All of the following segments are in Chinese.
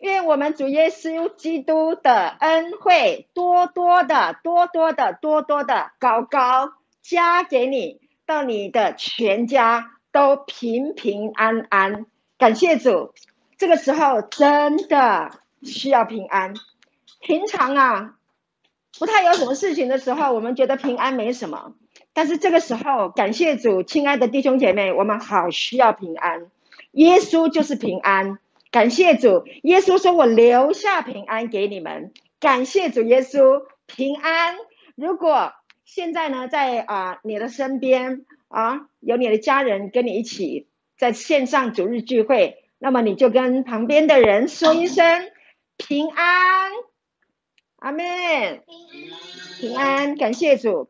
愿我们主耶稣基督的恩惠多多的、多多的、多多的高高加给你，到你的全家都平平安安。感谢主，这个时候真的需要平安。平常啊，不太有什么事情的时候，我们觉得平安没什么。但是这个时候，感谢主，亲爱的弟兄姐妹，我们好需要平安。耶稣就是平安，感谢主。耶稣说：“我留下平安给你们。”感谢主，耶稣平安。如果现在呢，在啊、你的身边啊，有你的家人跟你一起。在线上主日聚会，那么你就跟旁边的人说一声平安，阿门，平安，感谢主。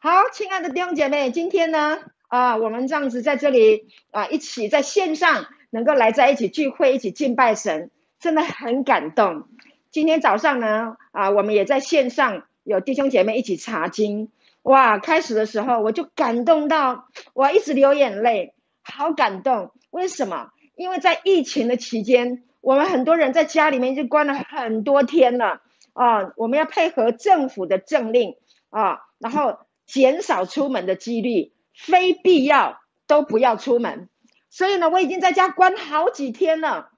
好，亲爱的弟兄姐妹，今天呢，啊，我们这样子在这里啊，一起在线上能够来在一起聚会，一起敬拜神，真的很感动。今天早上呢，啊，我们也在线上有弟兄姐妹一起查经。哇！开始的时候我就感动到，我一直流眼泪，好感动。为什么？因为在疫情的期间，我们很多人在家里面就关了很多天了啊。我们要配合政府的政令啊，然后减少出门的几率，非必要都不要出门。所以呢，我已经在家关好几天了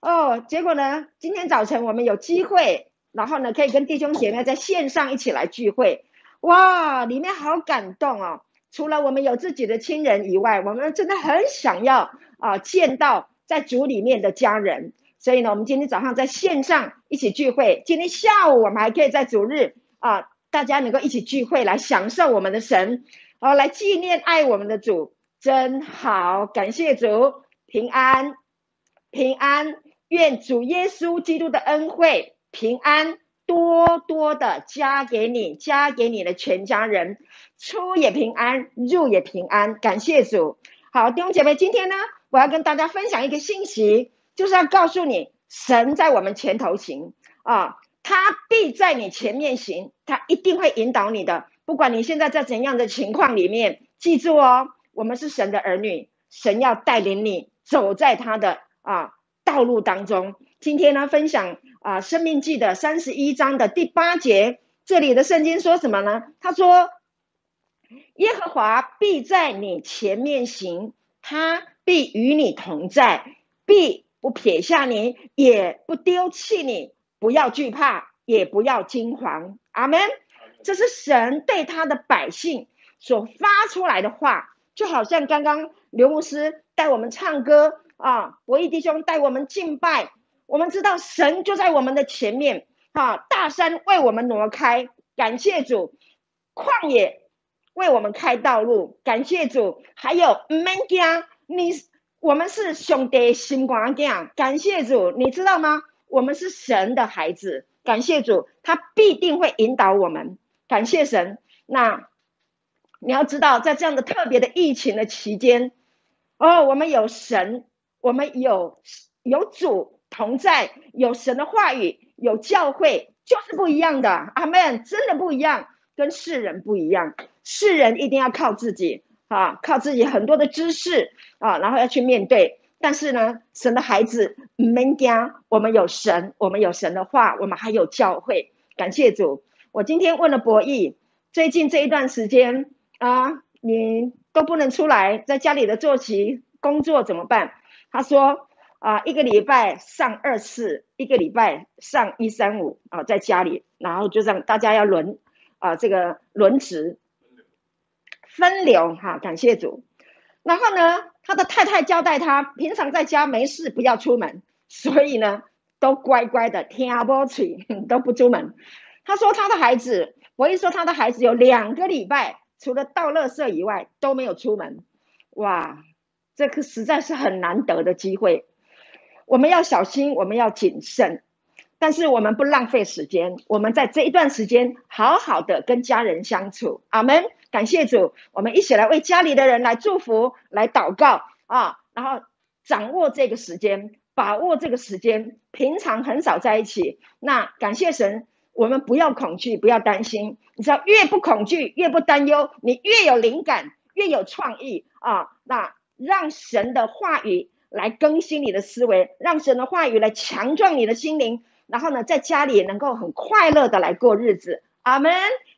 哦。结果呢，今天早晨我们有机会，然后呢，可以跟弟兄姐妹在线上一起来聚会。哇，里面好感动哦！除了我们有自己的亲人以外，我们真的很想要啊见到在主里面的家人。所以呢，我们今天早上在线上一起聚会，今天下午我们还可以在主日啊，大家能够一起聚会来享受我们的神，哦、来纪念爱我们的主，真好！感谢主，平安，平安，愿主耶稣基督的恩惠平安。多多的加给你，加给你的全家人，出也平安，入也平安。感谢主。好，弟兄姐妹，今天呢，我要跟大家分享一个信息，就是要告诉你，神在我们前头行啊，他必在你前面行，他一定会引导你的。不管你现在在怎样的情况里面，记住哦，我们是神的儿女，神要带领你走在他的啊道路当中。今天呢，分享。啊，《生命记》的三十一章的第八节，这里的圣经说什么呢？他说：“耶和华必在你前面行，他必与你同在，必不撇下你，也不丢弃你。不要惧怕，也不要惊惶。”阿门。这是神对他的百姓所发出来的话，就好像刚刚刘牧师带我们唱歌啊，博义弟兄带我们敬拜。我们知道神就在我们的前面，啊，大山为我们挪开，感谢主；旷野为我们开道路，感谢主。还有唔免惊，你我们是兄弟心肝囝，感谢主。你知道吗？我们是神的孩子，感谢主，他必定会引导我们，感谢神。那你要知道，在这样的特别的疫情的期间，哦，我们有神，我们有有主。同在，有神的话语，有教会，就是不一样的。阿门，真的不一样，跟世人不一样。世人一定要靠自己啊，靠自己很多的知识啊，然后要去面对。但是呢，神的孩子们家，我们有神，我们有神的话，我们还有教会。感谢主。我今天问了博弈，最近这一段时间啊，你都不能出来，在家里的坐席工作怎么办？他说。啊，一个礼拜上二次，一个礼拜上一三五啊，在家里，然后就让大家要轮啊，这个轮值分流哈，感谢主。然后呢，他的太太交代他，平常在家没事不要出门，所以呢，都乖乖的听不嘴，都不出门。他说他的孩子，我一说他的孩子有两个礼拜，除了倒垃圾以外都没有出门。哇，这个实在是很难得的机会。我们要小心，我们要谨慎，但是我们不浪费时间。我们在这一段时间好好的跟家人相处。阿门，感谢主，我们一起来为家里的人来祝福、来祷告啊！然后掌握这个时间，把握这个时间。平常很少在一起，那感谢神，我们不要恐惧，不要担心。你知道，越不恐惧，越不担忧，你越有灵感，越有创意啊！那让神的话语来更新你的思维，让神的话语来强壮你的心灵，然后呢，在家里也能够很快乐的来过日子。阿门！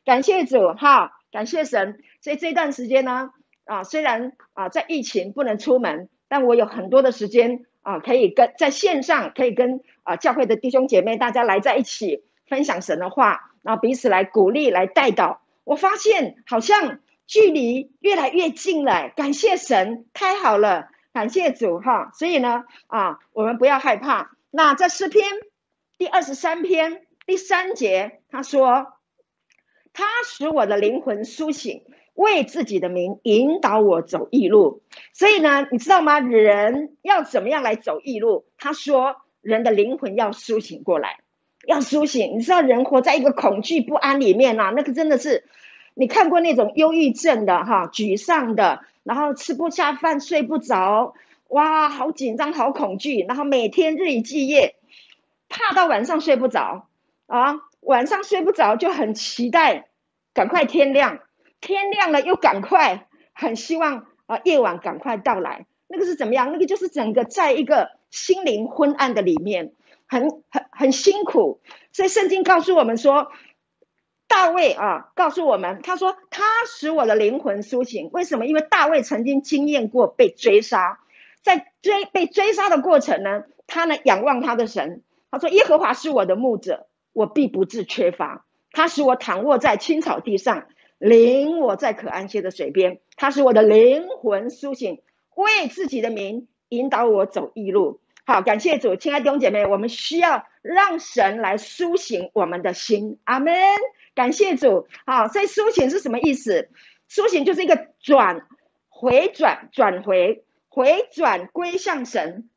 感谢主哈，感谢神。所以这段时间呢，啊，虽然啊在疫情不能出门，但我有很多的时间啊，可以跟在线上可以跟啊教会的弟兄姐妹大家来在一起。分享神的话，然后彼此来鼓励、来带导。我发现好像距离越来越近了，感谢神，太好了，感谢主哈。所以呢，啊，我们不要害怕。那在诗篇第二十三篇第三节，他说：“他使我的灵魂苏醒，为自己的名引导我走义路。”所以呢，你知道吗？人要怎么样来走义路？他说：“人的灵魂要苏醒过来。”要苏醒，你知道人活在一个恐惧不安里面呐，那个真的是，你看过那种忧郁症的哈，沮丧的，然后吃不下饭，睡不着，哇，好紧张，好恐惧，然后每天日以继夜，怕到晚上睡不着啊，晚上睡不着就很期待，赶快天亮，天亮了又赶快，很希望啊夜晚赶快到来，那个是怎么样？那个就是整个在一个心灵昏暗的里面。很很很辛苦，所以圣经告诉我们说，大卫啊，告诉我们，他说他使我的灵魂苏醒。为什么？因为大卫曾经经验过被追杀，在追被追杀的过程呢，他呢仰望他的神，他说耶和华是我的牧者，我必不致缺乏。他使我躺卧在青草地上，领我在可安歇的水边。他使我的灵魂苏醒，为自己的名引导我走义路。好，感谢主，亲爱的弟兄姐妹，我们需要让神来苏醒我们的心，阿门。感谢主，好，所以苏醒是什么意思？苏醒就是一个转、回转、转回、回转归向神，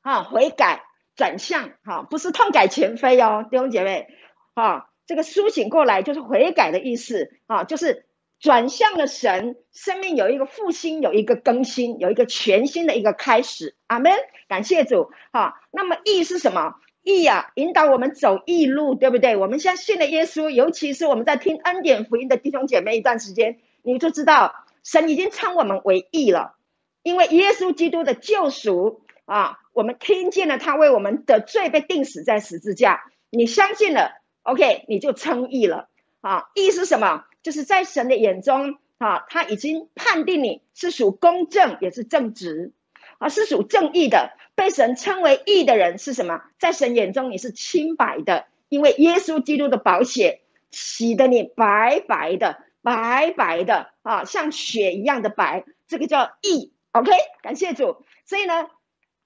啊，悔改、转向，哈，不是痛改前非哦，弟兄姐妹，啊，这个苏醒过来就是悔改的意思，啊，就是。转向了神，生命有一个复兴，有一个更新，有一个全新的一个开始。阿门，感谢主。好，那么义是什么？义呀、啊，引导我们走义路，对不对？我们现在信了耶稣，尤其是我们在听恩典福音的弟兄姐妹一段时间，你就知道神已经称我们为义了，因为耶稣基督的救赎啊，我们听见了他为我们的罪被钉死在十字架，你相信了，OK，你就称义了。啊，义是什么？就是在神的眼中，啊，他已经判定你是属公正，也是正直，啊，是属正义的。被神称为义的人是什么？在神眼中你是清白的，因为耶稣基督的宝血洗得你白白的，白白的，啊，像雪一样的白，这个叫义。OK，感谢主。所以呢，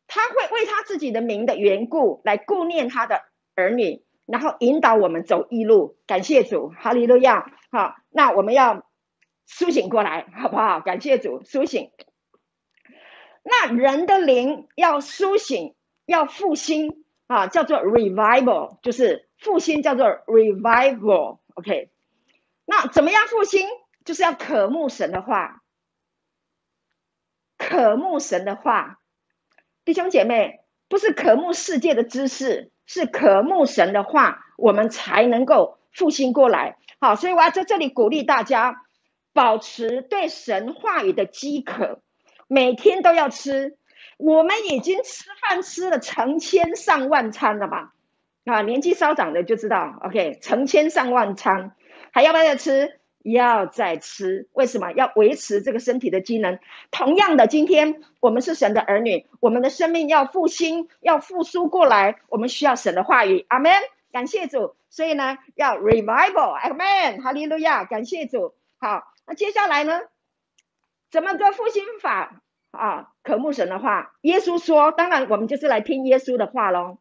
他会为他自己的名的缘故来顾念他的儿女。然后引导我们走义路，感谢主，哈利路亚。好，那我们要苏醒过来，好不好？感谢主，苏醒。那人的灵要苏醒，要复兴啊，叫做 revival，就是复兴，叫做 revival。OK，那怎么样复兴？就是要渴慕神的话，渴慕神的话。弟兄姐妹，不是渴慕世界的知识。是渴慕神的话，我们才能够复兴过来。好，所以我要在这里鼓励大家，保持对神话语的饥渴，每天都要吃。我们已经吃饭吃了成千上万餐了吧？啊，年纪稍长的就知道，OK，成千上万餐，还要不要再吃？要再吃，为什么要维持这个身体的机能？同样的，今天我们是神的儿女，我们的生命要复兴，要复苏过来，我们需要神的话语。阿门，感谢主。所以呢，要 revival。阿门，哈利路亚，感谢主。好，那接下来呢，怎么个复兴法啊？渴慕神的话，耶稣说，当然我们就是来听耶稣的话喽。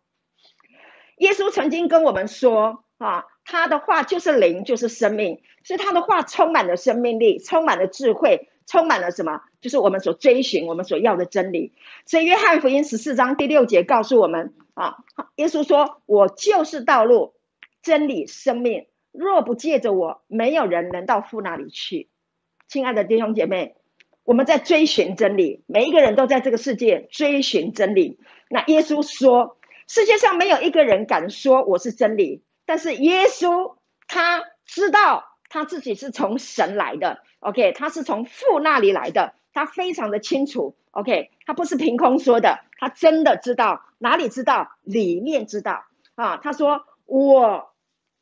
耶稣曾经跟我们说啊。他的话就是灵，就是生命，所以他的话充满了生命力，充满了智慧，充满了什么？就是我们所追寻、我们所要的真理。所以约翰福音十四章第六节告诉我们啊，耶稣说：“我就是道路、真理、生命，若不借着我，没有人能到父那里去。”亲爱的弟兄姐妹，我们在追寻真理，每一个人都在这个世界追寻真理。那耶稣说：“世界上没有一个人敢说我是真理。”但是耶稣他知道他自己是从神来的，OK，他是从父那里来的，他非常的清楚，OK，他不是凭空说的，他真的知道，哪里知道，里面知道啊。他说：“我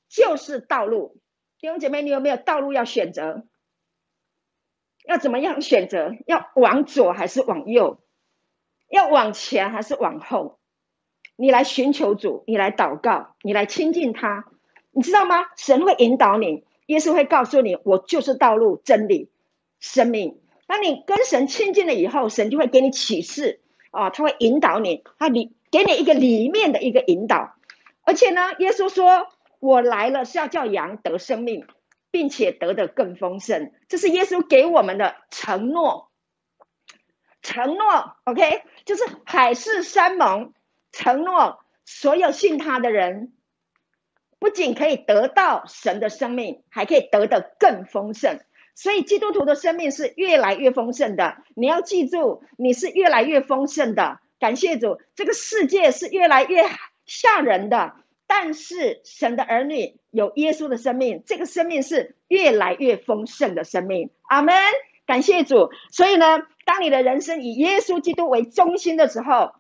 就是道路。”弟兄姐妹，你有没有道路要选择？要怎么样选择？要往左还是往右？要往前还是往后？你来寻求主，你来祷告，你来亲近他，你知道吗？神会引导你，耶稣会告诉你：“我就是道路、真理、生命。”当你跟神亲近了以后，神就会给你启示啊，他会引导你，他里给你一个里面的一个引导。而且呢，耶稣说：“我来了是要叫羊得生命。”并且得的更丰盛，这是耶稣给我们的承诺。承诺，OK，就是海誓山盟，承诺所有信他的人，不仅可以得到神的生命，还可以得的更丰盛。所以基督徒的生命是越来越丰盛的。你要记住，你是越来越丰盛的。感谢主，这个世界是越来越吓人的。但是神的儿女有耶稣的生命，这个生命是越来越丰盛的生命。阿门，感谢主。所以呢，当你的人生以耶稣基督为中心的时候，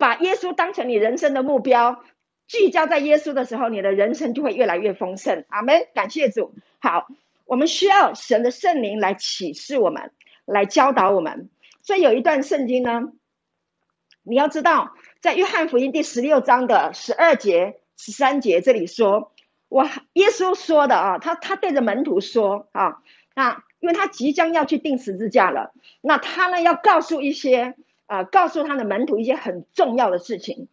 把耶稣当成你人生的目标，聚焦在耶稣的时候，你的人生就会越来越丰盛。阿门，感谢主。好，我们需要神的圣灵来启示我们，来教导我们。所以有一段圣经呢，你要知道，在约翰福音第十六章的十二节。十三节这里说，我耶稣说的啊，他他对着门徒说啊，那因为他即将要去钉十字架了，那他呢要告诉一些啊，告诉他的门徒一些很重要的事情，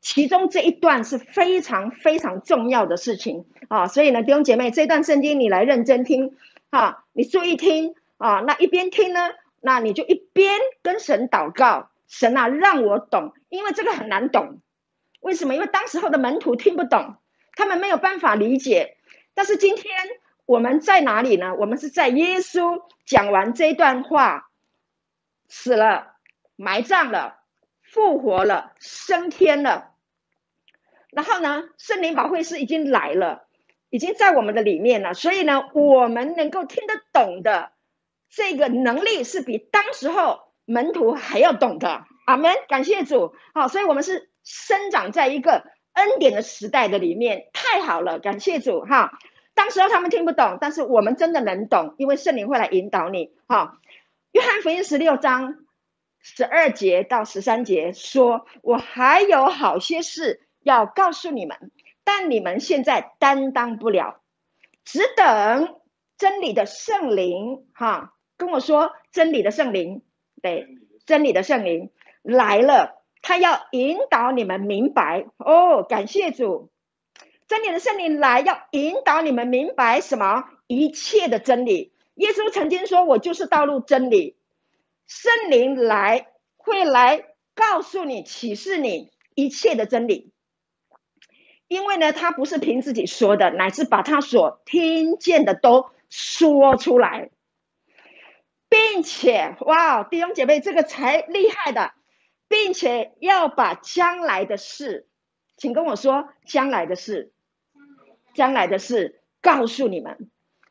其中这一段是非常非常重要的事情啊，所以呢，弟兄姐妹，这段圣经你来认真听啊，你注意听啊，那一边听呢，那你就一边跟神祷告，神啊，让我懂，因为这个很难懂。为什么？因为当时候的门徒听不懂，他们没有办法理解。但是今天我们在哪里呢？我们是在耶稣讲完这段话，死了、埋葬了、复活了、升天了，然后呢，圣灵保惠师已经来了，已经在我们的里面了。所以呢，我们能够听得懂的这个能力，是比当时候门徒还要懂的。阿门，感谢主。好，所以我们是。生长在一个恩典的时代的里面，太好了，感谢主哈。当时候他们听不懂，但是我们真的能懂，因为圣灵会来引导你哈。约翰福音十六章十二节到十三节说：“我还有好些事要告诉你们，但你们现在担当不了，只等真理的圣灵哈。”跟我说，真理的圣灵，对，真理的圣灵来了。他要引导你们明白哦，感谢主，真理的圣灵来要引导你们明白什么？一切的真理。耶稣曾经说：“我就是道路、真理。”圣灵来会来告诉你、启示你一切的真理，因为呢，他不是凭自己说的，乃是把他所听见的都说出来，并且，哇，弟兄姐妹，这个才厉害的。并且要把将来的事，请跟我说将来的事，将来的事告诉你们。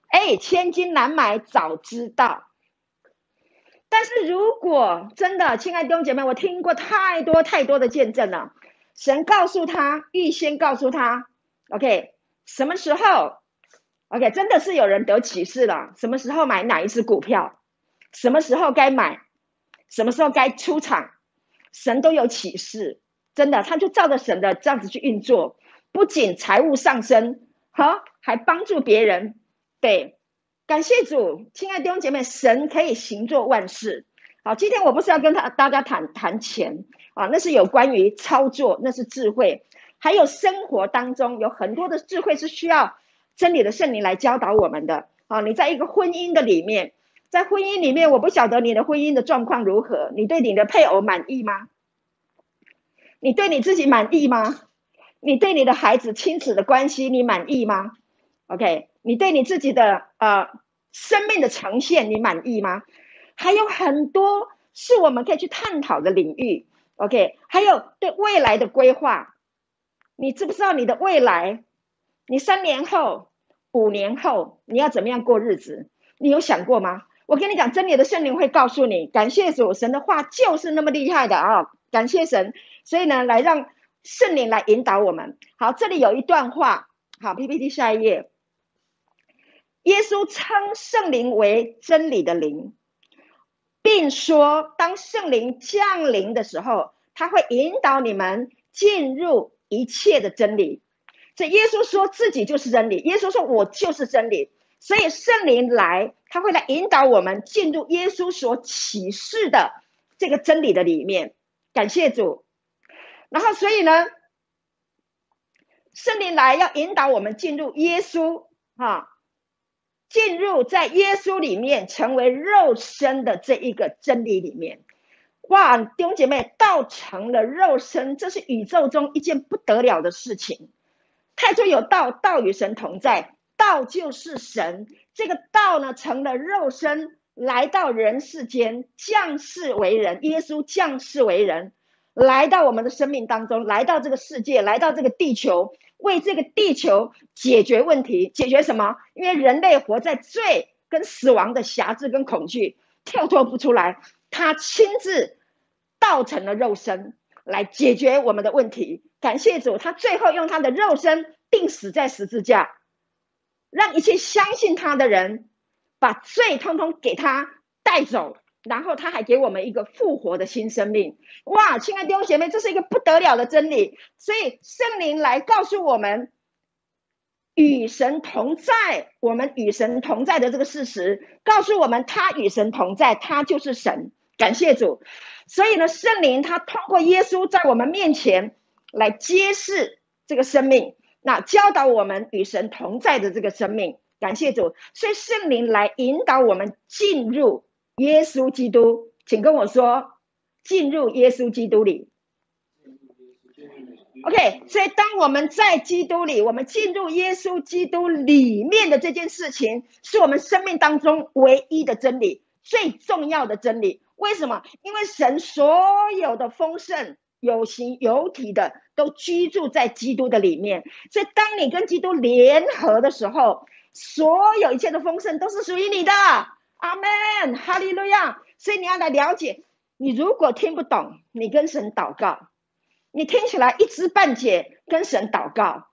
哎，千金难买早知道。但是如果真的，亲爱的弟兄姐妹，我听过太多太多的见证了。神告诉他，预先告诉他，OK，什么时候？OK，真的是有人得启示了。什么时候买哪一只股票？什么时候该买？什么时候该出场？神都有启示，真的，他就照着神的这样子去运作，不仅财务上升，哈，还帮助别人。对，感谢主，亲爱的弟兄姐妹，神可以行作万事。好，今天我不是要跟他大家谈谈钱啊，那是有关于操作，那是智慧，还有生活当中有很多的智慧是需要真理的圣灵来教导我们的。啊，你在一个婚姻的里面。在婚姻里面，我不晓得你的婚姻的状况如何。你对你的配偶满意吗？你对你自己满意吗？你对你的孩子亲子的关系你满意吗？OK，你对你自己的呃生命的呈现你满意吗？还有很多是我们可以去探讨的领域。OK，还有对未来的规划，你知不知道你的未来你三年后、五年后你要怎么样过日子？你有想过吗？我跟你讲，真理的圣灵会告诉你。感谢主，神的话就是那么厉害的啊！感谢神，所以呢，来让圣灵来引导我们。好，这里有一段话，好，PPT 下一页。耶稣称圣灵为真理的灵，并说，当圣灵降临的时候，他会引导你们进入一切的真理。这耶稣说自己就是真理，耶稣说我就是真理，所以圣灵来，他会来引导我们进入耶稣所启示的这个真理的里面。感谢主。然后，所以呢，圣灵来要引导我们进入耶稣，哈，进入在耶稣里面成为肉身的这一个真理里面。哇，弟兄姐妹，道成了肉身，这是宇宙中一件不得了的事情。太初有道，道与神同在，道就是神。这个道呢，成了肉身，来到人世间，降世为人。耶稣降世为人，来到我们的生命当中，来到这个世界，来到这个地球，为这个地球解决问题。解决什么？因为人类活在罪跟死亡的辖制跟恐惧，跳脱不出来。他亲自道成了肉身，来解决我们的问题。感谢主，他最后用他的肉身钉死在十字架，让一切相信他的人把罪通通给他带走，然后他还给我们一个复活的新生命。哇，亲爱的弟兄姐妹，这是一个不得了的真理。所以圣灵来告诉我们，与神同在，我们与神同在的这个事实，告诉我们他与神同在，他就是神。感谢主。所以呢，圣灵他通过耶稣在我们面前。来揭示这个生命，那教导我们与神同在的这个生命，感谢主。所以圣灵来引导我们进入耶稣基督，请跟我说，进入耶稣基督里。OK，所以当我们在基督里，我们进入耶稣基督里面的这件事情，是我们生命当中唯一的真理，最重要的真理。为什么？因为神所有的丰盛。有形有体的都居住在基督的里面，所以当你跟基督联合的时候，所有一切的丰盛都是属于你的。阿门，哈利路亚。所以你要来了解，你如果听不懂，你跟神祷告；你听起来一知半解，跟神祷告。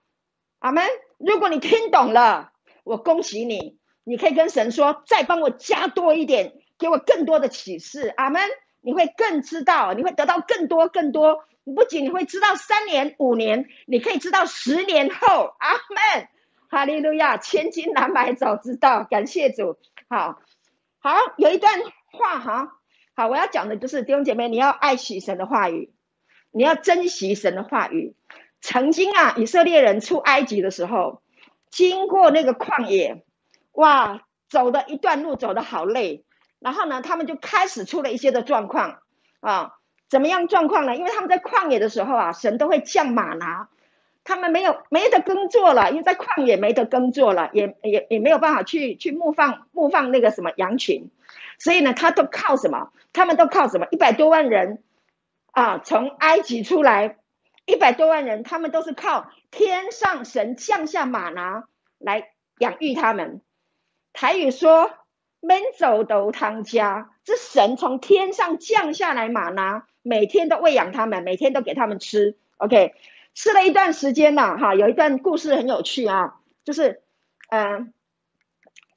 阿门。如果你听懂了，我恭喜你，你可以跟神说：“再帮我加多一点，给我更多的启示。”阿门。你会更知道，你会得到更多更多。你不仅你会知道三年五年，你可以知道十年后。阿门，哈利路亚，千金难买早知道。感谢主。好，好，有一段话哈，好，我要讲的就是弟兄姐妹，你要爱惜神的话语，你要珍惜神的话语。曾经啊，以色列人出埃及的时候，经过那个旷野，哇，走的一段路走得好累。然后呢，他们就开始出了一些的状况啊，怎么样状况呢？因为他们在旷野的时候啊，神都会降马拿，他们没有没得耕作了，因为在旷野没得耕作了，也也也没有办法去去牧放牧放那个什么羊群，所以呢，他都靠什么？他们都靠什么？一百多万人啊，从埃及出来，一百多万人，他们都是靠天上神降下吗哪来养育他们。台语说。免走都汤家，这神从天上降下来吗哪，每天都喂养他们，每天都给他们吃。OK，吃了一段时间了，哈，有一段故事很有趣啊，就是，嗯、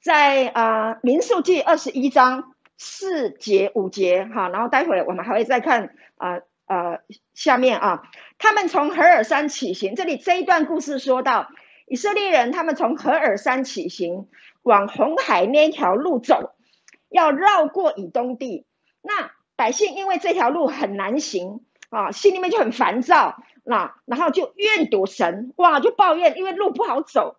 在啊、呃、民数记二十一章四节五节，哈，然后待会我们还会再看啊呃，下面啊，他们从何尔山起行，这里这一段故事说到以色列人，他们从何尔山起行。往红海那条路走，要绕过以东地。那百姓因为这条路很难行啊，心里面就很烦躁。那然后就怨赌神，哇，就抱怨，因为路不好走。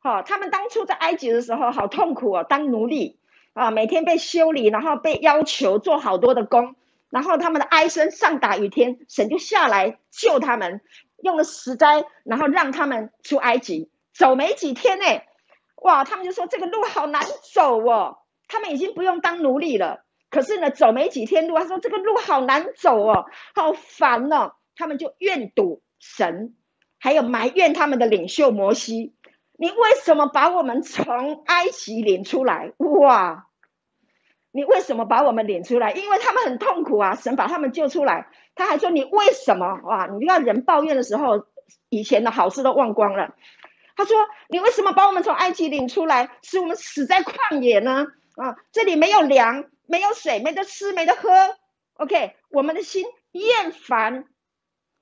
好，他们当初在埃及的时候好痛苦哦，当奴隶啊，每天被修理，然后被要求做好多的工，然后他们的哀声上达于天，神就下来救他们，用了十灾，然后让他们出埃及。走没几天呢。哇，他们就说这个路好难走哦，他们已经不用当奴隶了。可是呢，走没几天路，他说这个路好难走哦，好烦哦。他们就怨赌神，还有埋怨他们的领袖摩西。你为什么把我们从埃及领出来？哇！你为什么把我们领出来？因为他们很痛苦啊！神把他们救出来，他还说：“你为什么？哇！你看人抱怨的时候，以前的好事都忘光了。”他说：“你为什么把我们从埃及领出来，使我们死在旷野呢？啊，这里没有粮，没有水，没得吃，没得喝。OK，我们的心厌烦，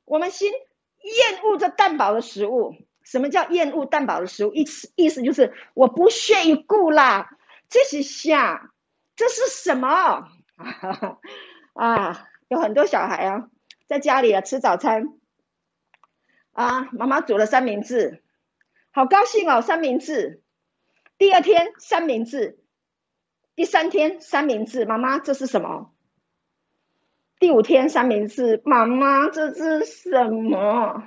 我们心厌恶这淡薄的食物。什么叫厌恶淡薄的食物？意思意思就是我不屑一顾啦。这是啥？这是什么？啊，有很多小孩啊，在家里啊吃早餐，啊，妈妈煮了三明治。”好高兴哦，三明治。第二天三明治，第三天三明治，妈妈这是什么？第五天三明治，妈妈这是什么？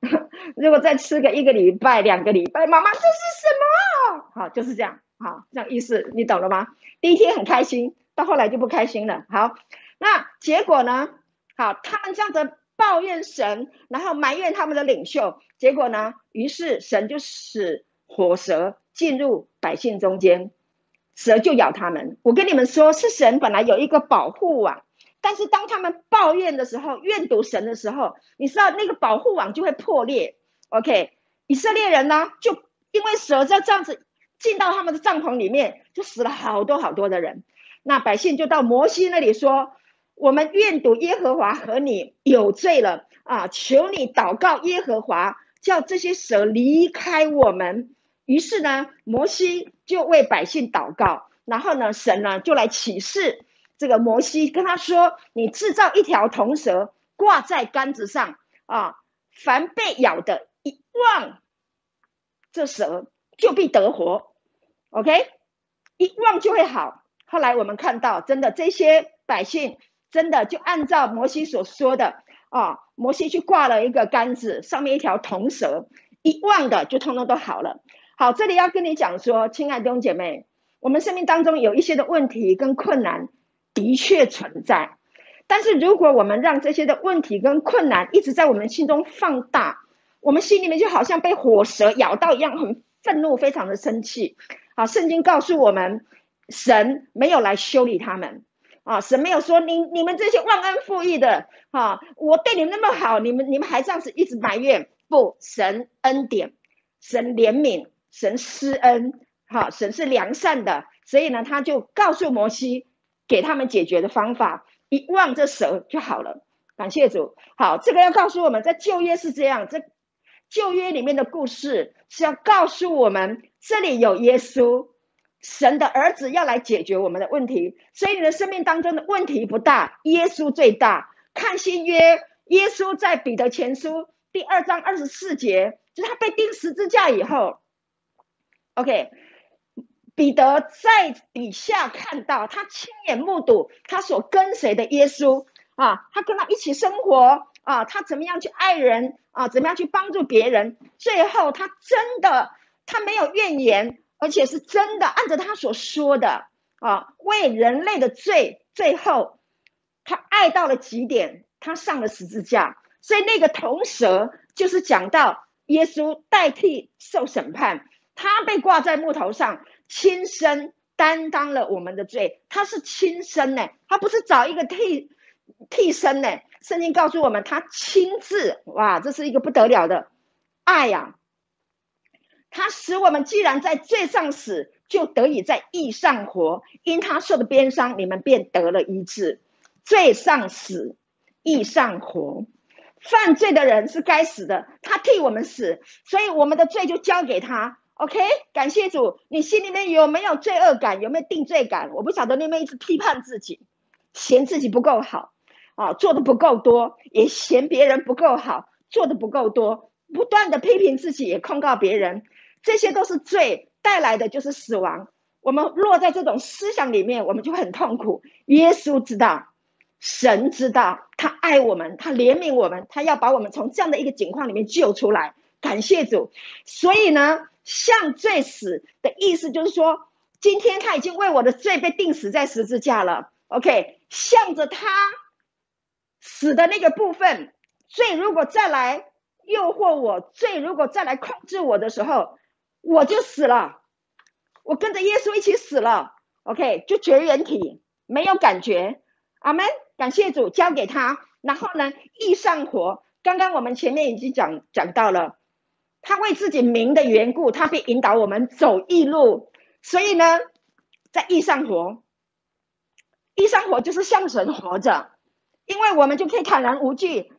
如果再吃个一个礼拜、两个礼拜，妈妈这是什么？好，就是这样，好，这样意思你懂了吗？第一天很开心，到后来就不开心了。好，那结果呢？好，他们这样子。抱怨神，然后埋怨他们的领袖，结果呢？于是神就使火蛇进入百姓中间，蛇就咬他们。我跟你们说，是神本来有一个保护网，但是当他们抱怨的时候，怨毒神的时候，你知道那个保护网就会破裂。OK，以色列人呢，就因为蛇在这样子进到他们的帐篷里面，就死了好多好多的人。那百姓就到摩西那里说。我们怨赌耶和华和你有罪了啊！求你祷告耶和华，叫这些蛇离开我们。于是呢，摩西就为百姓祷告，然后呢，神呢就来启示这个摩西，跟他说：“你制造一条铜蛇，挂在杆子上啊，凡被咬的，一望这蛇就必得活。OK，一望就会好。后来我们看到，真的这些百姓。真的就按照摩西所说的啊，摩西去挂了一个杆子，上面一条铜蛇，一望的就通通都好了。好，这里要跟你讲说，亲爱的弟兄姐妹，我们生命当中有一些的问题跟困难的确存在，但是如果我们让这些的问题跟困难一直在我们心中放大，我们心里面就好像被火蛇咬到一样，很愤怒，非常的生气。啊，圣经告诉我们，神没有来修理他们。啊，神没有说你你们这些忘恩负义的，哈，我对你们那么好，你们你们还这样子一直埋怨，不，神恩典，神怜悯，神施恩，哈，神是良善的，所以呢，他就告诉摩西，给他们解决的方法，一望这蛇就好了，感谢主。好，这个要告诉我们在旧约是这样，这旧约里面的故事是要告诉我们，这里有耶稣。神的儿子要来解决我们的问题，所以你的生命当中的问题不大，耶稣最大。看新约，耶稣在彼得前书第二章二十四节，就是他被钉十字架以后，OK，彼得在底下看到他亲眼目睹他所跟随的耶稣啊，他跟他一起生活啊，他怎么样去爱人啊，怎么样去帮助别人，最后他真的他没有怨言。而且是真的，按照他所说的啊，为人类的罪，最后他爱到了极点，他上了十字架。所以那个铜蛇就是讲到耶稣代替受审判，他被挂在木头上，亲身担当了我们的罪。他是亲身呢，他不是找一个替替身呢。圣经告诉我们，他亲自，哇，这是一个不得了的爱呀、啊。他使我们既然在罪上死，就得以在义上活。因他受的鞭伤，你们便得了医治。罪上死，义上活。犯罪的人是该死的，他替我们死，所以我们的罪就交给他。OK，感谢主。你心里面有没有罪恶感？有没有定罪感？我不晓得你有没有一直批判自己，嫌自己不够好啊，做的不够多，也嫌别人不够好，做的不够多，不断的批评自己，也控告别人。这些都是罪带来的，就是死亡。我们落在这种思想里面，我们就很痛苦。耶稣知道，神知道，他爱我们，他怜悯我们，他要把我们从这样的一个境况里面救出来。感谢主。所以呢，向罪死的意思就是说，今天他已经为我的罪被钉死在十字架了。OK，向着他死的那个部分，罪如果再来诱惑我，罪如果再来控制我的时候。我就死了，我跟着耶稣一起死了。OK，就绝缘体，没有感觉。阿门，感谢主，交给他。然后呢，易上活。刚刚我们前面已经讲讲到了，他为自己名的缘故，他会引导我们走义路。所以呢，在义上活，义上活就是向神活着，因为我们就可以坦然无惧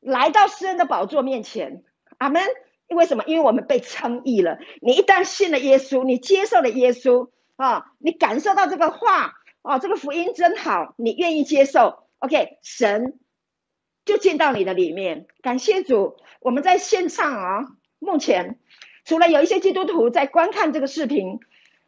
来到施恩的宝座面前。阿门。因为什么？因为我们被称义了。你一旦信了耶稣，你接受了耶稣啊，你感受到这个话啊，这个福音真好，你愿意接受，OK，神就进到你的里面。感谢主，我们在线上啊，目前除了有一些基督徒在观看这个视频，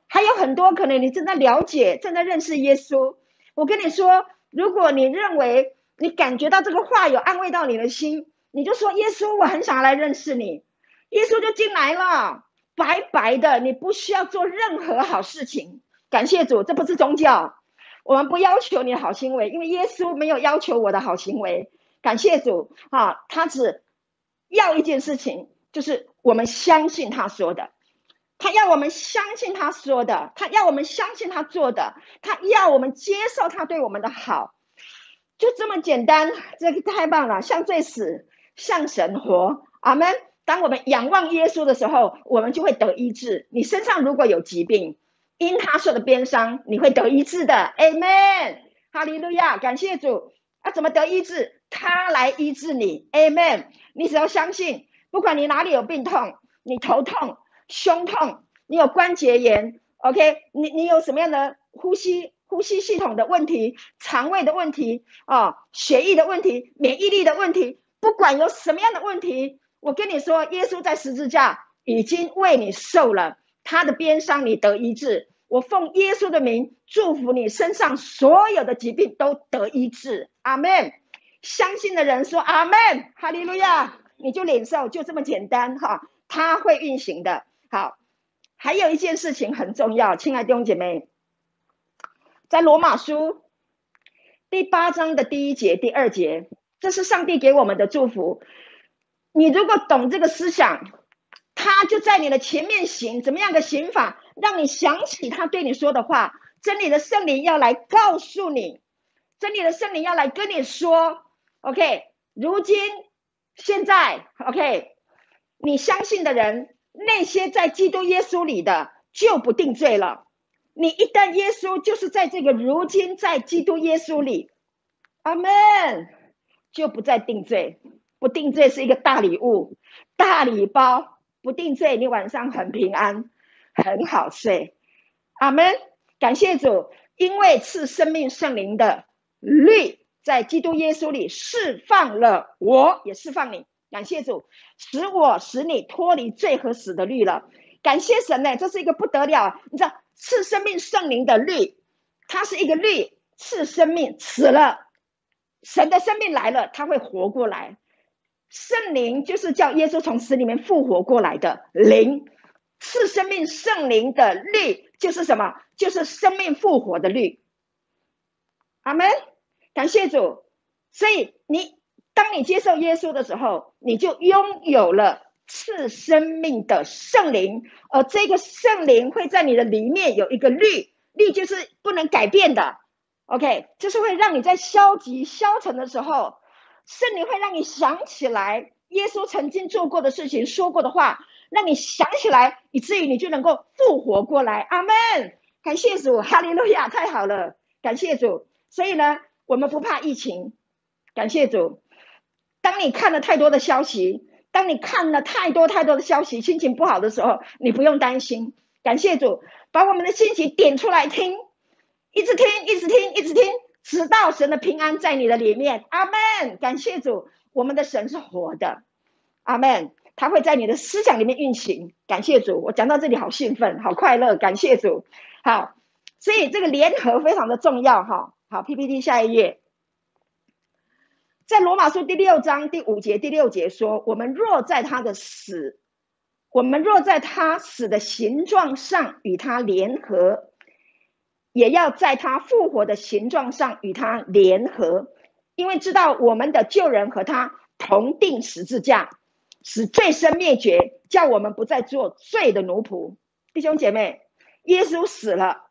还有很多可能你正在了解、正在认识耶稣。我跟你说，如果你认为你感觉到这个话有安慰到你的心，你就说耶稣，我很想要来认识你。耶稣就进来了，白白的，你不需要做任何好事情。感谢主，这不是宗教，我们不要求你的好行为，因为耶稣没有要求我的好行为。感谢主，啊，他只要一件事情，就是我们相信他说的，他要我们相信他说的，他要我们相信他做的，他要我们接受他对我们的好，就这么简单，这个太棒了，向罪死，向神活，阿门。当我们仰望耶稣的时候，我们就会得医治。你身上如果有疾病，因他受的鞭伤，你会得医治的。Amen，哈利路亚，感谢主。啊，怎么得医治？他来医治你。Amen，你只要相信，不管你哪里有病痛，你头痛、胸痛，你有关节炎，OK，你你有什么样的呼吸呼吸系统的问题、肠胃的问题啊、哦、血液的问题、免疫力的问题，不管有什么样的问题。我跟你说，耶稣在十字架已经为你受了他的鞭伤，你得医治。我奉耶稣的名祝福你身上所有的疾病都得医治。阿门。相信的人说阿门，哈利路亚，你就领受，就这么简单哈。他会运行的。好，还有一件事情很重要，亲爱的弟兄姐妹，在罗马书第八章的第一节、第二节，这是上帝给我们的祝福。你如果懂这个思想，他就在你的前面行，怎么样的行法，让你想起他对你说的话。真理的圣灵要来告诉你，真理的圣灵要来跟你说。OK，如今现在 OK，你相信的人，那些在基督耶稣里的就不定罪了。你一旦耶稣就是在这个如今在基督耶稣里，阿门，就不再定罪。不定罪是一个大礼物，大礼包。不定罪，你晚上很平安，很好睡。阿门。感谢主，因为赐生命圣灵的律在基督耶稣里释放了我，也释放你。感谢主，使我使你脱离罪和死的律了。感谢神呢，这是一个不得了。你知道，赐生命圣灵的律，它是一个律，赐生命，死了，神的生命来了，他会活过来。圣灵就是叫耶稣从死里面复活过来的灵，赐生命圣灵的律就是什么？就是生命复活的律。阿门，感谢主。所以你当你接受耶稣的时候，你就拥有了赐生命的圣灵，而这个圣灵会在你的里面有一个律，律就是不能改变的。OK，就是会让你在消极消沉的时候。圣灵会让你想起来耶稣曾经做过的事情、说过的话，让你想起来，以至于你就能够复活过来。阿门！感谢主，哈利路亚，太好了，感谢主。所以呢，我们不怕疫情，感谢主。当你看了太多的消息，当你看了太多太多的消息，心情不好的时候，你不用担心。感谢主，把我们的心情点出来听，一直听，一直听，一直听。直到神的平安在你的里面，阿门！感谢主，我们的神是活的，阿门！他会在你的思想里面运行，感谢主。我讲到这里好兴奋，好快乐，感谢主。好，所以这个联合非常的重要，哈。好，PPT 下一页，在罗马书第六章第五节第六节说：我们若在他的死，我们若在他死的形状上与他联合。也要在他复活的形状上与他联合，因为知道我们的旧人和他同钉十字架，使罪身灭绝，叫我们不再做罪的奴仆。弟兄姐妹，耶稣死了，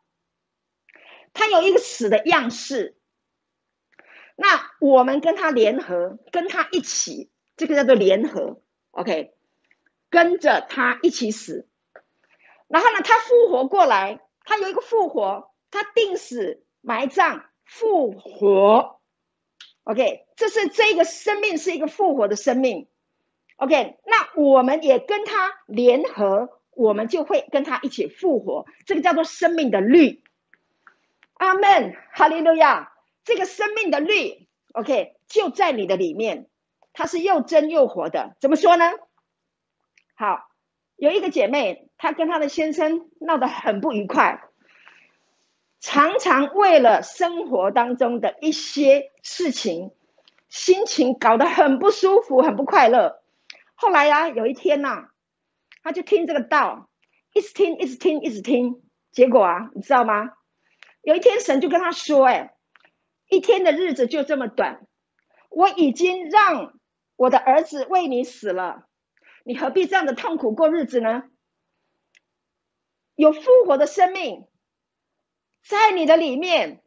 他有一个死的样式。那我们跟他联合，跟他一起，这个叫做联合。OK，跟着他一起死。然后呢，他复活过来，他有一个复活，他定死、埋葬、复活。OK，这是这个生命是一个复活的生命。OK，那我们也跟他联合，我们就会跟他一起复活。这个叫做生命的律。阿门，哈利路亚。这个生命的律，OK，就在你的里面，它是又真又活的。怎么说呢？好，有一个姐妹，她跟她的先生闹得很不愉快，常常为了生活当中的一些事情，心情搞得很不舒服，很不快乐。后来呀、有一天呐、啊，他就听这个道，一直听，一直听，一直听。结果啊，你知道吗？有一天神就跟他说：“哎，一天的日子就这么短，我已经让我的儿子为你死了，你何必这样的痛苦过日子呢？有复活的生命在你的里面。”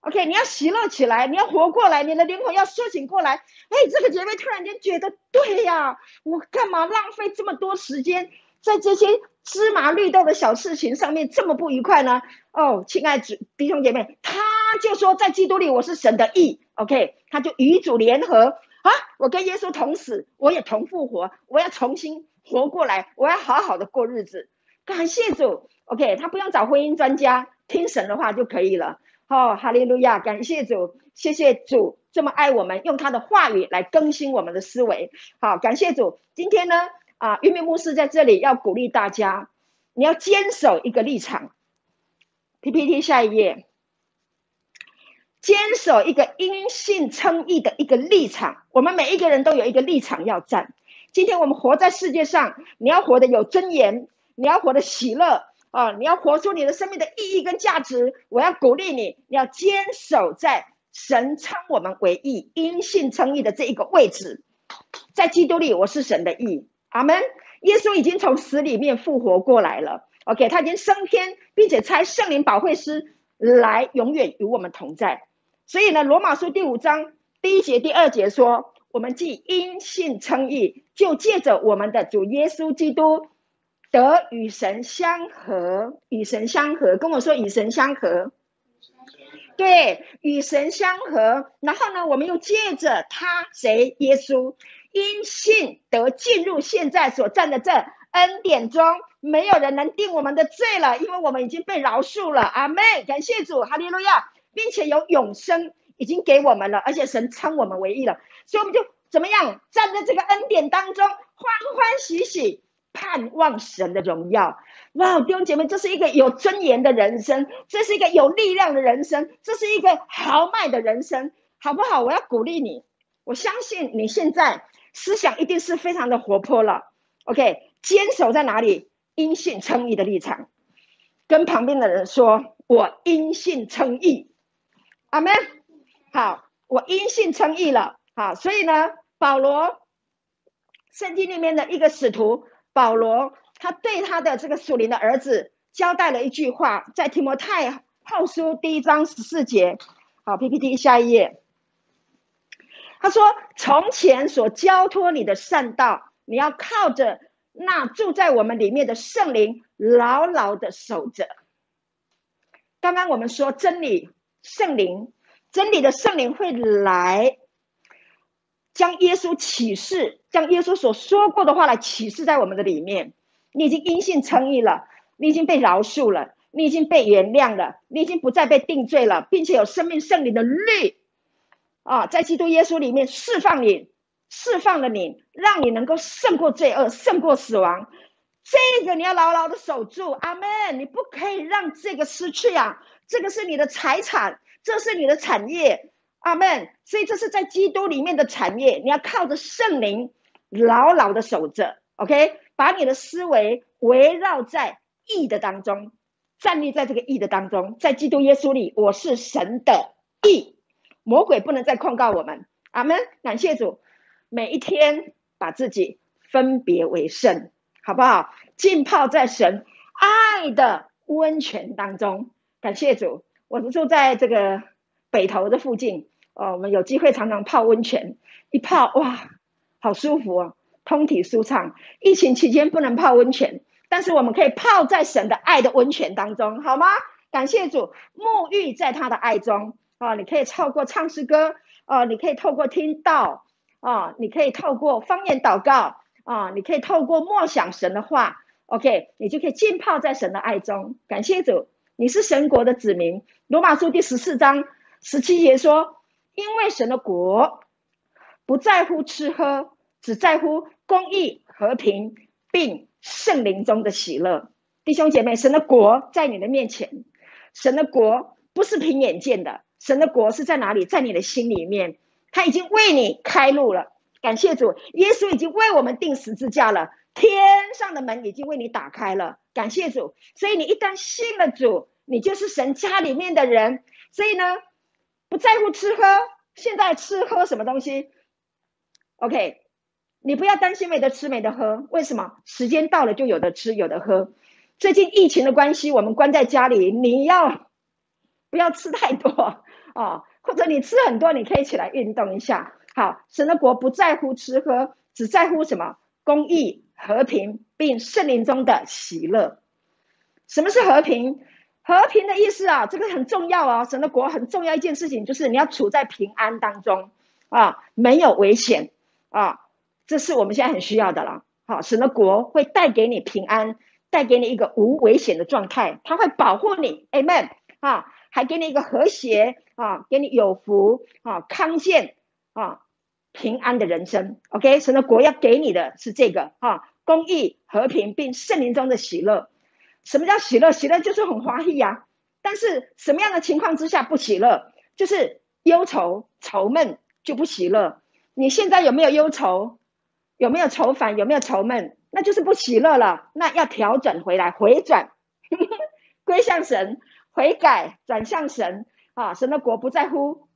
OK，你要喜乐起来，你要活过来，你的灵魂要苏醒过来。哎，这个姐妹突然间觉得，对呀，我干嘛浪费这么多时间在这些芝麻绿豆的小事情上面，这么不愉快呢？哦，亲爱的弟兄姐妹，他就说，在基督里我是神的义。OK，他就与主联合啊，我跟耶稣同死，我也同复活，我要重新活过来，我要好好的过日子。感谢主。OK，他不用找婚姻专家，听神的话就可以了。哦，哈利路亚！感谢主，谢谢主这么爱我们，用他的话语来更新我们的思维。好，感谢主。今天呢，啊，玉明牧师在这里要鼓励大家，你要坚守一个立场。PPT 下一页，坚守一个因信称义的一个立场。我们每一个人都有一个立场要站。今天我们活在世界上，你要活得有尊严，你要活得喜乐。啊！你要活出你的生命的意义跟价值。我要鼓励你，你要坚守在神称我们为义、因信称义的这一个位置。在基督里，我是神的义。阿门。耶稣已经从死里面复活过来了。OK，他已经升天，并且差圣灵保惠师来，永远与我们同在。所以呢，罗马书第五章第一节、第二节说：我们既因信称义，就借着我们的主耶稣基督。得与神相合，与神相合，跟我说与神相合，对，与神相合。然后呢，我们又借着他谁耶稣，因信得进入现在所站的这恩典中，没有人能定我们的罪了，因为我们已经被饶恕了。阿门，感谢主，哈利路亚，并且有永生已经给我们了，而且神称我们为义了，所以我们就怎么样站在这个恩典当中，欢欢喜喜。盼望神的荣耀，哇！弟兄姐妹，这是一个有尊严的人生，这是一个有力量的人生，这是一个豪迈的人生，好不好？我要鼓励你，我相信你现在思想一定是非常的活泼了。OK，坚守在哪里？因信称义的立场，跟旁边的人说：“我因信称义。”阿门。好，我因信称义了。好，所以呢，保罗，圣经里面的一个使徒。保罗他对他的这个属灵的儿子交代了一句话，在提摩太后书第一章十四节。好，PPT 下一页。他说：“从前所交托你的善道，你要靠着那住在我们里面的圣灵，牢牢的守着。”刚刚我们说真理圣灵，真理的圣灵会来。将耶稣启示，将耶稣所说过的话来启示在我们的里面。你已经因信称义了，你已经被饶恕了，你已经被原谅了，你已经不再被定罪了，并且有生命圣灵的律啊，在基督耶稣里面释放你，释放了你，让你能够胜过罪恶，胜过死亡。这个你要牢牢的守住，阿门。你不可以让这个失去啊！这个是你的财产，这是你的产业。阿门，所以这是在基督里面的产业，你要靠着圣灵牢牢的守着，OK，把你的思维围绕在义的当中，站立在这个义的当中，在基督耶稣里，我是神的义，魔鬼不能再控告我们。阿门，感谢主，每一天把自己分别为圣，好不好？浸泡在神爱的温泉当中。感谢主，我是住在这个北投的附近，哦，我们有机会常常泡温泉，一泡哇，好舒服哦，通体舒畅。疫情期间不能泡温泉，但是我们可以泡在神的爱的温泉当中，好吗？感谢主，沐浴在他的爱中啊！你可以透过唱诗歌啊，你可以透过听道啊，你可以透过方言祷告啊，你可以透过默想神的话，OK，你就可以浸泡在神的爱中。感谢主，你是神国的子民。罗马书第十四章十七节说：“因为神的国不在乎吃喝，只在乎公义、和平，并圣灵中的喜乐。”弟兄姐妹，神的国在你的面前。神的国不是凭眼见的，神的国是在哪里？在你的心里面，他已经为你开路了。感谢主，耶稣已经为我们钉十字架了，天上的门已经为你打开了。感谢主，所以你一旦信了主，你就是神家里面的人。所以呢，不在乎吃喝，现在吃喝什么东西？OK，你不要担心没得吃没得喝，为什么？时间到了就有的吃有的喝。最近疫情的关系，我们关在家里，你要不要吃太多、哦？或者你吃很多，你可以起来运动一下。好，神的国不在乎吃喝，只在乎什么？公益、和平，并圣灵中的喜乐。什么是和平？和平的意思啊，这个很重要啊。神的国很重要一件事情，就是你要处在平安当中啊，没有危险啊，这是我们现在很需要的了。好，神的国会带给你平安。带给你一个无危险的状态，他会保护你，Amen 啊，还给你一个和谐啊，给你有福啊，康健啊，平安的人生。OK，神的国要给你的是这个啊，公益、和平，并圣灵中的喜乐。什么叫喜乐？喜乐就是很欢喜呀。但是什么样的情况之下不喜乐？就是忧愁、愁闷就不喜乐。你现在有没有忧愁？有没有愁烦？有没有愁闷？那就是不喜乐了，那要调整回来，回转，归向神，悔改，转向神啊！神的国不在乎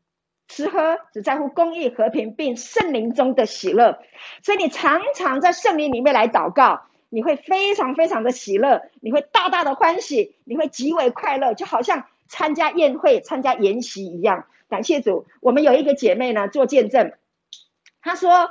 吃喝，只在乎公益、和平，并圣灵中的喜乐。所以你常常在圣灵里面来祷告，你会非常非常的喜乐，你会大大的欢喜，你会极为快乐，就好像参加宴会、参加筵席一样。感谢主，我们有一个姐妹呢做见证，她说。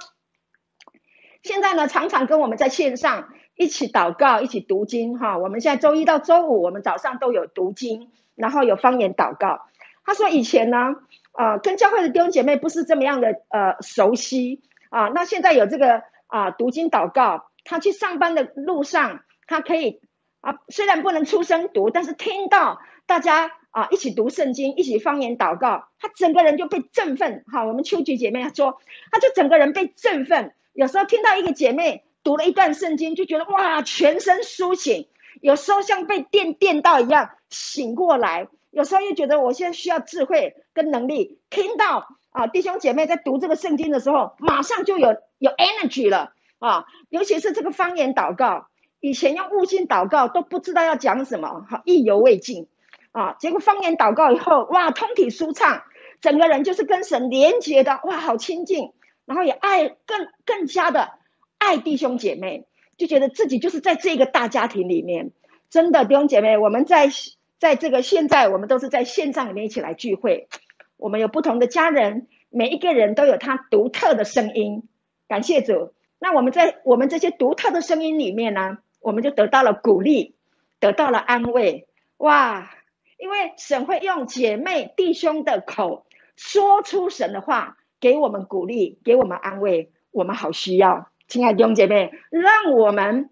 现在呢，常常跟我们在线上一起祷告，一起读经哈。我们现在周一到周五，我们早上都有读经，然后有方言祷告。他说以前呢，呃，跟教会的弟兄姐妹不是这么样的呃熟悉啊。那现在有这个啊读经祷告，他去上班的路上，他可以啊，虽然不能出声读，但是听到大家啊一起读圣经，一起方言祷告，他整个人就被振奋。哈，我们秋菊姐妹说，他就整个人被振奋。有时候听到一个姐妹读了一段圣经，就觉得哇，全身苏醒；有时候像被电电到一样醒过来；有时候又觉得我现在需要智慧跟能力。听到啊，弟兄姐妹在读这个圣经的时候，马上就有有 energy 了啊！尤其是这个方言祷告，以前用悟性祷告都不知道要讲什么，哈，意犹未尽啊。结果方言祷告以后，哇，通体舒畅，整个人就是跟神连接的，哇，好亲近。然后也爱更更加的爱弟兄姐妹，就觉得自己就是在这个大家庭里面。真的弟兄姐妹，我们在在这个现在，我们都是在线上里面一起来聚会。我们有不同的家人，每一个人都有他独特的声音。感谢主。那我们在我们这些独特的声音里面呢，我们就得到了鼓励，得到了安慰。哇！因为神会用姐妹弟兄的口说出神的话。给我们鼓励，给我们安慰，我们好需要，亲爱的弟兄姐妹，让我们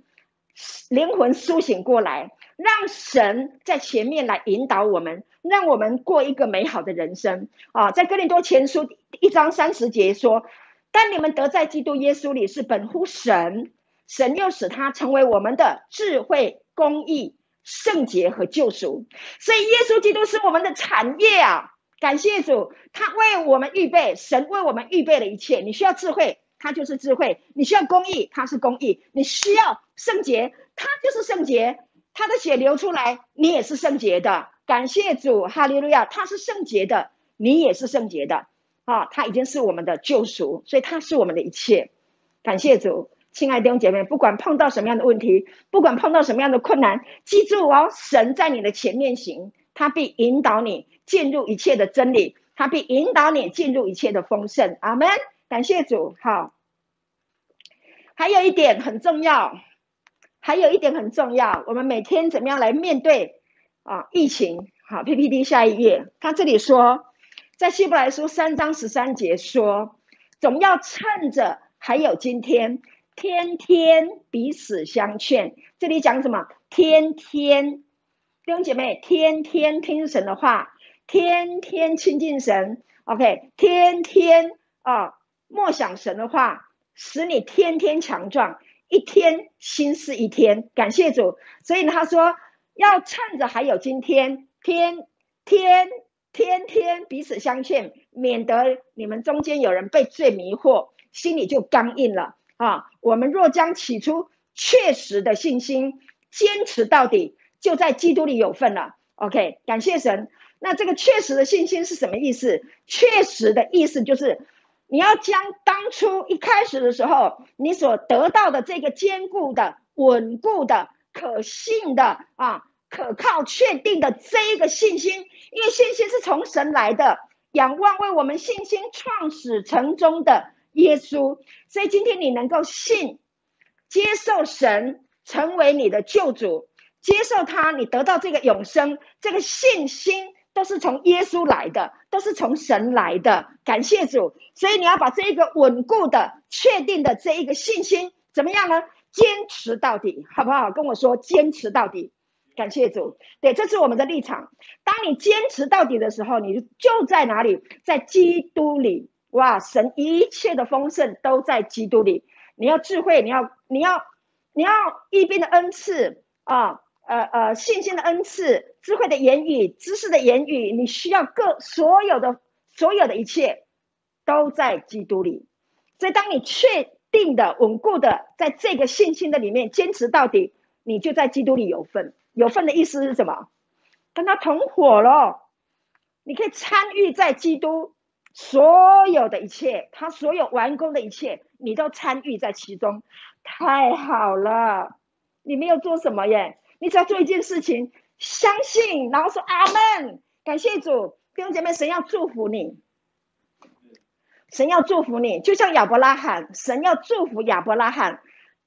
灵魂苏醒过来，让神在前面来引导我们，让我们过一个美好的人生啊！在哥林多前书一章三十节说：“但你们得在基督耶稣里是本乎神，神又使他成为我们的智慧、公义、圣洁和救赎。所以耶稣基督是我们的产业啊！”感谢主，他为我们预备，神为我们预备了一切。你需要智慧，它就是智慧；你需要公义，它是公义；你需要圣洁，它就是圣洁。它的血流出来，你也是圣洁的。感谢主，哈利路亚！他是圣洁的，你也是圣洁的。啊，他已经是我们的救赎，所以他是我们的一切。感谢主，亲爱的弟兄姐妹，不管碰到什么样的问题，不管碰到什么样的困难，记住哦，神在你的前面行，他必引导你进入一切的真理，他必引导你进入一切的丰盛。阿门。感谢主。好，还有一点很重要，还有一点很重要，我们每天怎么样来面对啊疫情？好，PPT 下一页，他这里说，在希伯来书三章十三节说，总要趁着还有今天。天天彼此相劝，这里讲什么？天天弟兄姐妹，天天听神的话，天天亲近神。OK，天天啊，默想神的话，使你天天强壮，一天新似一天。感谢主。所以，他说要趁着还有今天，天天天天彼此相劝，免得你们中间有人被罪迷惑，心里就刚硬了。啊，我们若将起初确实的信心坚持到底，就在基督里有份了。OK，感谢神。那这个确实的信心是什么意思？确实的意思就是，你要将当初一开始的时候你所得到的这个坚固的、稳固的、可信的啊、可靠、确定的这一个信心，因为信心是从神来的，仰望为我们信心创始成终的。耶稣，所以今天你能够信、接受神成为你的救主，接受他，你得到这个永生，这个信心都是从耶稣来的，都是从神来的。感谢主，所以你要把这一个稳固的、确定的这一个信心怎么样呢？坚持到底，好不好？跟我说，坚持到底。感谢主，对，这是我们的立场。当你坚持到底的时候，你就在哪里？在基督里。哇！神一切的丰盛都在基督里。你要智慧，你要你要你要一边的恩赐啊，呃呃，信心的恩赐，智慧的言语，知识的言语，你需要各所有的所有的一切都在基督里。所以，当你确定的、稳固的在这个信心的里面坚持到底，你就在基督里有份。有份的意思是什么？跟他同伙了，你可以参与在基督。所有的一切，他所有完工的一切，你都参与在其中，太好了！你没有做什么耶，你只要做一件事情，相信，然后说阿门，感谢主，弟兄姐妹，神要祝福你，神要祝福你，就像亚伯拉罕，神要祝福亚伯拉罕，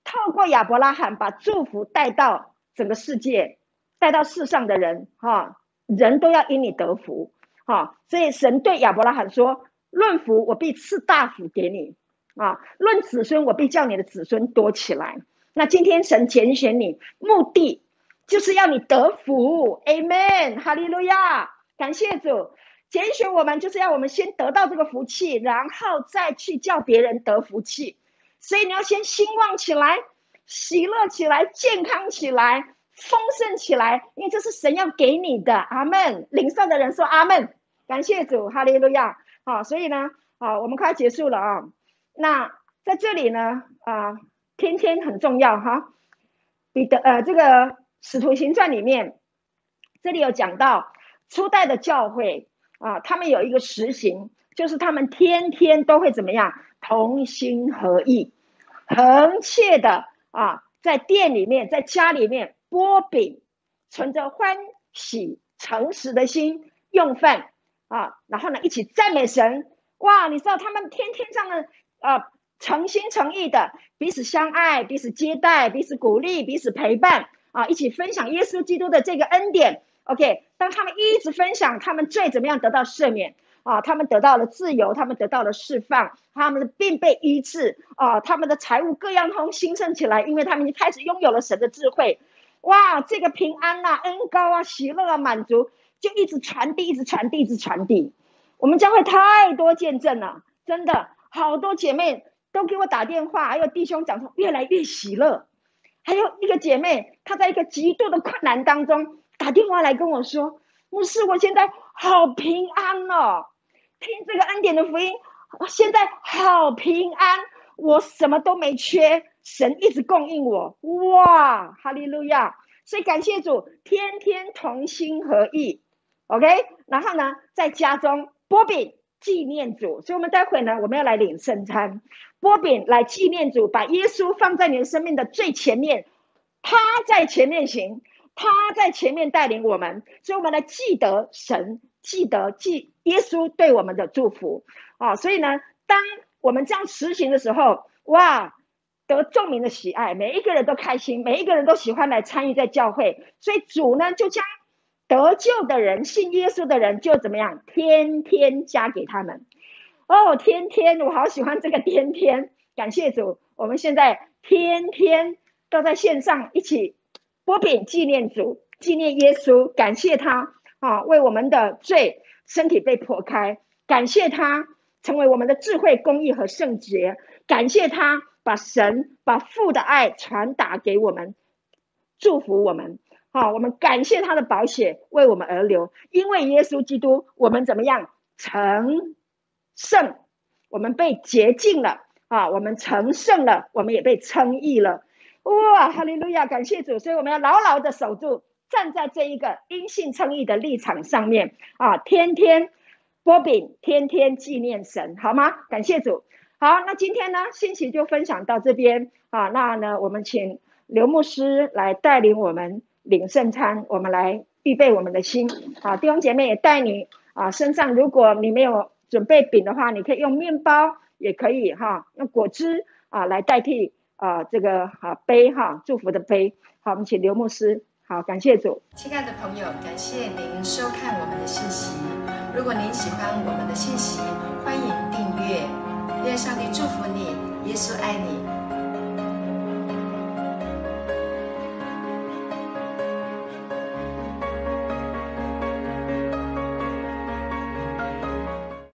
透过亚伯拉罕把祝福带到整个世界，带到世上的人，哈，人都要因你得福。哈，所以神对亚伯拉罕说：“论福，我必赐大福给你；啊，论子孙，我必叫你的子孙多起来。”那今天神拣选你，目的就是要你得福。Amen，哈利路亚，感谢主。拣选我们就是要我们先得到这个福气，然后再去叫别人得福气。所以你要先兴旺起来，喜乐起来，健康起来，丰盛起来，因为这是神要给你的。阿门。领受的人说阿门。感谢主，哈利路亚！好，所以呢，好，我们快要结束了啊。那在这里呢，啊，天天很重要哈。彼得，呃，这个使徒行传里面，这里有讲到初代的教会啊，他们有一个实行，就是他们天天都会怎么样，同心合意，恒切的啊，在店里面，在家里面擘饼，存着欢喜诚实的心用饭。啊，然后呢，一起赞美神，哇！你知道他们天天这样的啊，诚心诚意的彼此相爱、彼此接待、彼此鼓励、彼此陪伴啊，一起分享耶稣基督的这个恩典。OK，当他们一直分享他们最怎么样得到赦免啊，他们得到了自由，他们得到了释放，他们的病被医治啊，他们的财务各样通兴盛起来，因为他们已经开始拥有了神的智慧。哇，这个平安呐、啊、恩高啊、喜乐啊、满足。就一直传递，一直传递，一直传递。我们教会太多见证了，真的，好多姐妹都给我打电话，还有弟兄讲说越来越喜乐。还有一个姐妹，她在一个极度的困难当中打电话来跟我说：“牧师，我现在好平安哦，听这个恩典的福音，现在好平安，我什么都没缺，神一直供应我。”哇，哈利路亚！所以感谢主，天天同心合意。OK，然后呢，在家中波饼纪念主。所以，我们待会呢，我们要来领圣餐，波饼来纪念主，把耶稣放在你的生命的最前面，他在前面行，他在前面带领我们。所以，我们来记得神，记得记耶稣对我们的祝福啊。所以呢，当我们这样实行的时候，哇！得众民的喜爱，每一个人都开心，每一个人都喜欢来参与在教会，所以主呢就将得救的人、信耶稣的人就怎么样，天天加给他们。哦，天天，我好喜欢这个天天，感谢主，我们现在天天都在线上一起擘饼纪念主，纪念耶稣，感谢他啊，为我们的罪身体被剖开，感谢他成为我们的智慧、公义和圣洁，感谢他。把神把父的爱传达给我们，祝福我们。好，我们感谢他的宝血为我们而流，因为耶稣基督，我们怎么样成圣？我们被洁净了啊！我们成圣了，我们也被称义了。哇，哈利路亚！感谢主，所以我们要牢牢的守住，站在这一个因信称义的立场上面啊！天天波饼，天天纪念神，好吗？感谢主。好，那今天呢，信息就分享到这边啊。那呢，我们请刘牧师来带领我们领圣餐，我们来预备我们的心。好，弟兄姐妹也带你啊，身上如果你没有准备饼的话，你可以用面包，也可以哈、用果汁啊来代替啊这个啊杯哈、祝福的杯。好，我们请刘牧师。好，感谢主。亲爱的朋友，感谢您收看我们的信息。如果您喜欢我们的信息，欢迎订阅。愿上帝祝福你，耶稣爱你。